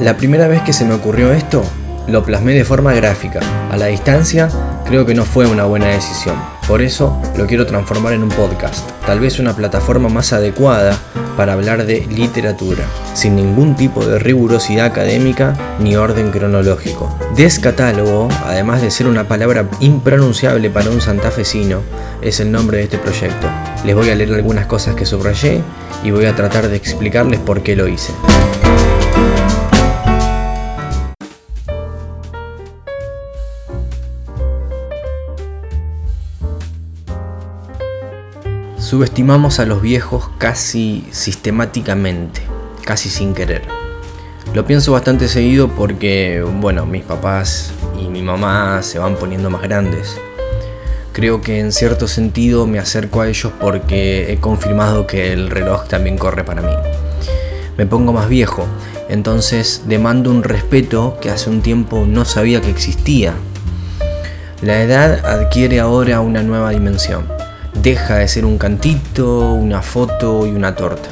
La primera vez que se me ocurrió esto, lo plasmé de forma gráfica. A la distancia, creo que no fue una buena decisión. Por eso lo quiero transformar en un podcast, tal vez una plataforma más adecuada para hablar de literatura, sin ningún tipo de rigurosidad académica ni orden cronológico. Descatálogo, además de ser una palabra impronunciable para un santafesino, es el nombre de este proyecto. Les voy a leer algunas cosas que subrayé y voy a tratar de explicarles por qué lo hice. Subestimamos a los viejos casi sistemáticamente, casi sin querer. Lo pienso bastante seguido porque, bueno, mis papás y mi mamá se van poniendo más grandes. Creo que en cierto sentido me acerco a ellos porque he confirmado que el reloj también corre para mí. Me pongo más viejo, entonces demando un respeto que hace un tiempo no sabía que existía. La edad adquiere ahora una nueva dimensión deja de ser un cantito, una foto y una torta.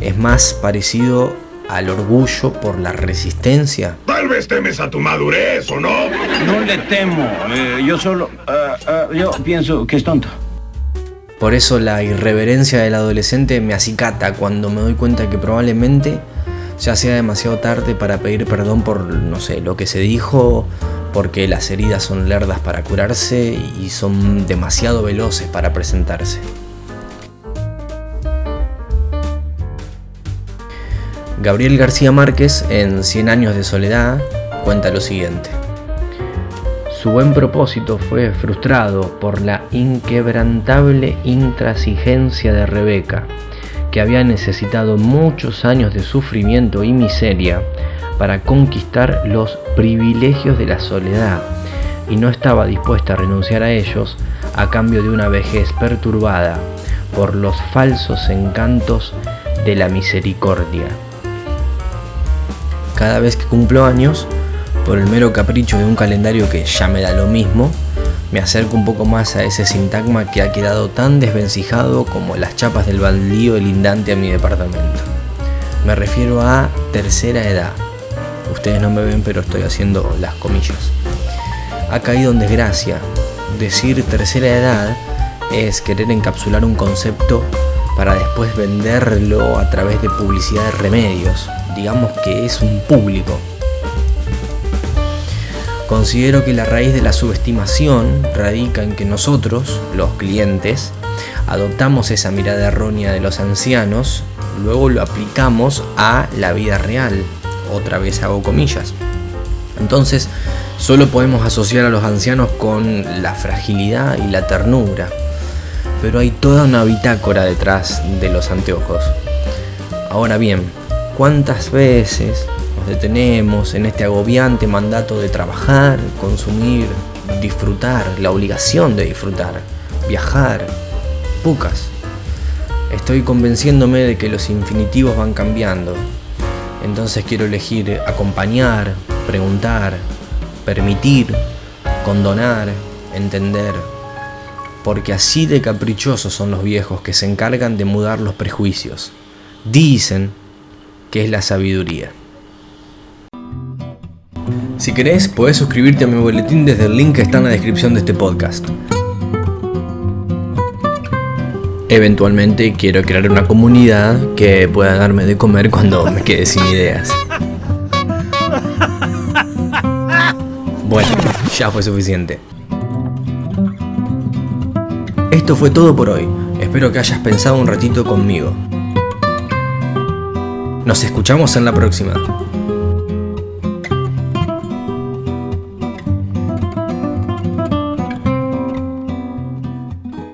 Es más parecido al orgullo por la resistencia. Tal vez temes a tu madurez, ¿o no? No le temo, eh, yo solo... Eh, eh, yo pienso que es tonto. Por eso la irreverencia del adolescente me acicata cuando me doy cuenta que probablemente ya sea demasiado tarde para pedir perdón por, no sé, lo que se dijo porque las heridas son lerdas para curarse y son demasiado veloces para presentarse. Gabriel García Márquez en Cien años de soledad cuenta lo siguiente. Su buen propósito fue frustrado por la inquebrantable intransigencia de Rebeca, que había necesitado muchos años de sufrimiento y miseria para conquistar los privilegios de la soledad y no estaba dispuesta a renunciar a ellos a cambio de una vejez perturbada por los falsos encantos de la misericordia. Cada vez que cumplo años, por el mero capricho de un calendario que ya me da lo mismo, me acerco un poco más a ese sintagma que ha quedado tan desvencijado como las chapas del baldío lindante a mi departamento. Me refiero a tercera edad, Ustedes no me ven, pero estoy haciendo las comillas. Ha caído en desgracia. Decir tercera edad es querer encapsular un concepto para después venderlo a través de publicidad de remedios. Digamos que es un público. Considero que la raíz de la subestimación radica en que nosotros, los clientes, adoptamos esa mirada errónea de los ancianos, luego lo aplicamos a la vida real, otra vez hago comillas. Entonces, solo podemos asociar a los ancianos con la fragilidad y la ternura, pero hay toda una bitácora detrás de los anteojos. Ahora bien, ¿cuántas veces nos detenemos en este agobiante mandato de trabajar, consumir, disfrutar, la obligación de disfrutar, viajar? Pocas. Estoy convenciéndome de que los infinitivos van cambiando, entonces quiero elegir acompañar, preguntar, permitir, condonar, entender. Porque así de caprichosos son los viejos que se encargan de mudar los prejuicios. Dicen que es la sabiduría. Si querés, podés suscribirte a mi boletín desde el link que está en la descripción de este podcast. Eventualmente quiero crear una comunidad que pueda darme de comer cuando me quede sin ideas. Bueno, ya fue suficiente. Esto fue todo por hoy. Espero que hayas pensado un ratito conmigo. Nos escuchamos en la próxima.